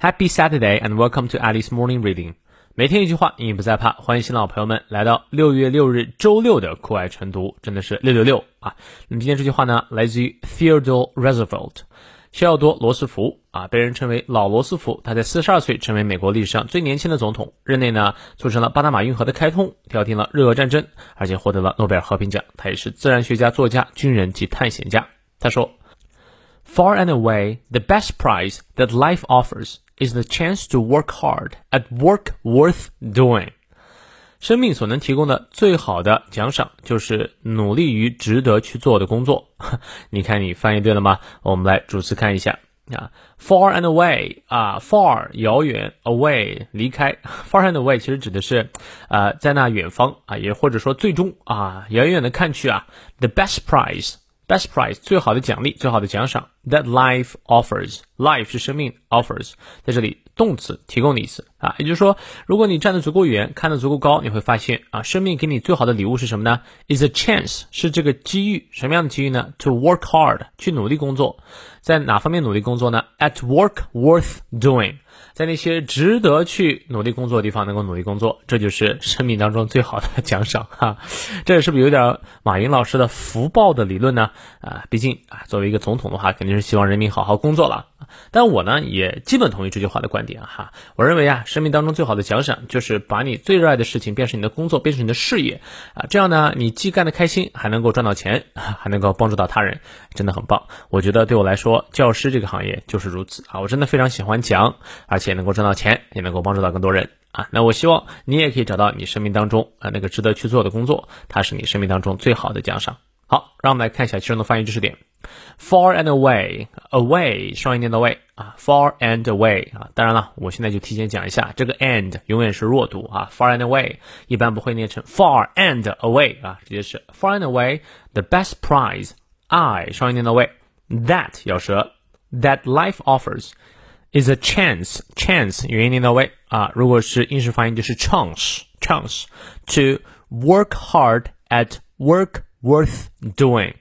Happy Saturday and welcome to Alice Morning Reading。每天一句话，英语不再怕。欢迎新老朋友们来到六月六日周六的酷爱晨读，真的是六六六啊！那么今天这句话呢，来自于 Theodore Roosevelt，西奥多·罗斯福啊，被人称为老罗斯福。他在四十二岁成为美国历史上最年轻的总统，任内呢促成了巴拿马运河的开通，调停了日俄战争，而且获得了诺贝尔和平奖。他也是自然学家、作家、军人及探险家。他说：“Far and away, the best prize that life offers。” is the chance to work hard at work worth doing。生命所能提供的最好的奖赏，就是努力于值得去做的工作。你看，你翻译对了吗？我们来逐词看一下啊，far and away 啊，far 遥远，away 离开，far and away 其实指的是呃在那远方啊，也或者说最终啊远远的看去啊，the best prize。Best prize 最好的奖励，最好的奖赏。That life offers，life 是生命，offers 在这里动词提供的意思啊，也就是说，如果你站得足够远，看得足够高，你会发现啊，生命给你最好的礼物是什么呢？Is a chance，是这个机遇，什么样的机遇呢？To work hard，去努力工作，在哪方面努力工作呢？At work worth doing。在那些值得去努力工作的地方，能够努力工作，这就是生命当中最好的奖赏哈。这是不是有点马云老师的福报的理论呢？啊，毕竟啊，作为一个总统的话，肯定是希望人民好好工作了。但我呢，也基本同意这句话的观点哈。我认为啊，生命当中最好的奖赏就是把你最热爱的事情变成你的工作，变成你的事业啊。这样呢，你既干得开心，还能够赚到钱，还能够帮助到他人，真的很棒。我觉得对我来说，教师这个行业就是如此啊。我真的非常喜欢讲，而且。且能够赚到钱，也能够帮助到更多人啊！那我希望你也可以找到你生命当中啊那个值得去做的工作，它是你生命当中最好的奖赏。好，让我们来看一下其中的翻译知识点。Far and away，away 双音节的 way 啊，far and away 啊。当然了，我现在就提前讲一下，这个 and 永远是弱读啊，far and away 一般不会念成 far and away 啊，直接是 far and away the best prize，I 双音节的 way，that 咬舌，that life offers。is a chance chance 元音念到位啊，如果是英式发音就是 chance chance to work hard at work worth doing，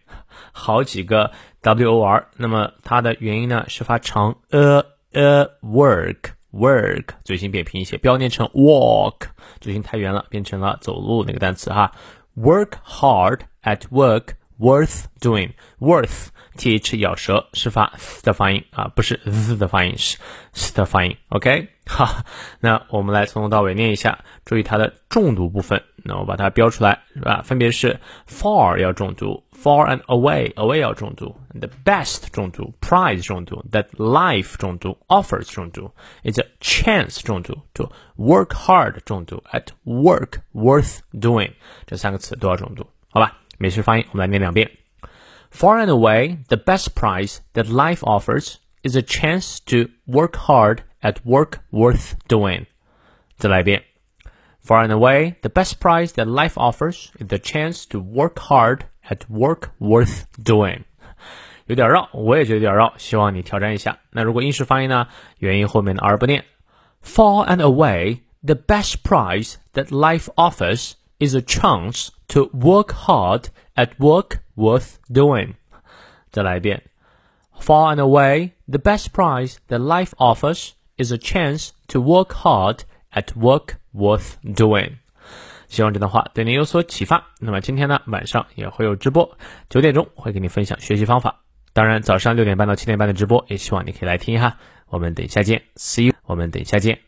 好几个 w o r，那么它的原因呢是发长 a a work work，嘴型扁平一些，不要念成 walk，嘴型太圆了，变成了走路那个单词哈，work hard at work worth doing worth。th 咬舌是发 s 的发音啊，不是 z 的发音，是 s 的发音。OK，好，那我们来从头到尾念一下，注意它的重读部分。那我把它标出来，是吧？分别是 far 要重读，far and away，away 要重读，the best 重读，prize 重读，that life 重读，offers 重读，is a chance 重读，to work hard 重读，at work worth doing 这三个词都要重读，好吧？美式发音我们来念两遍。 Far and away, the best prize that life offers is a chance to work hard at work worth doing. 再来一遍. Far and away, the best prize that life offers is the chance to work hard at work worth doing. 有点绕，我也觉得有点绕，希望你挑战一下。那如果英式发音呢？元音后面的 r 不念。Far and away, the best prize that life offers is a chance to work hard at work worth doing. 再来一遍. Far and away, the best prize that life offers is a chance to work hard at work worth doing. 希望这段话对您有所启发。那么今天呢，晚上也会有直播，九点钟会给你分享学习方法。当然，早上六点半到七点半的直播，也希望你可以来听哈。我们等一下见，See you。我们等一下见。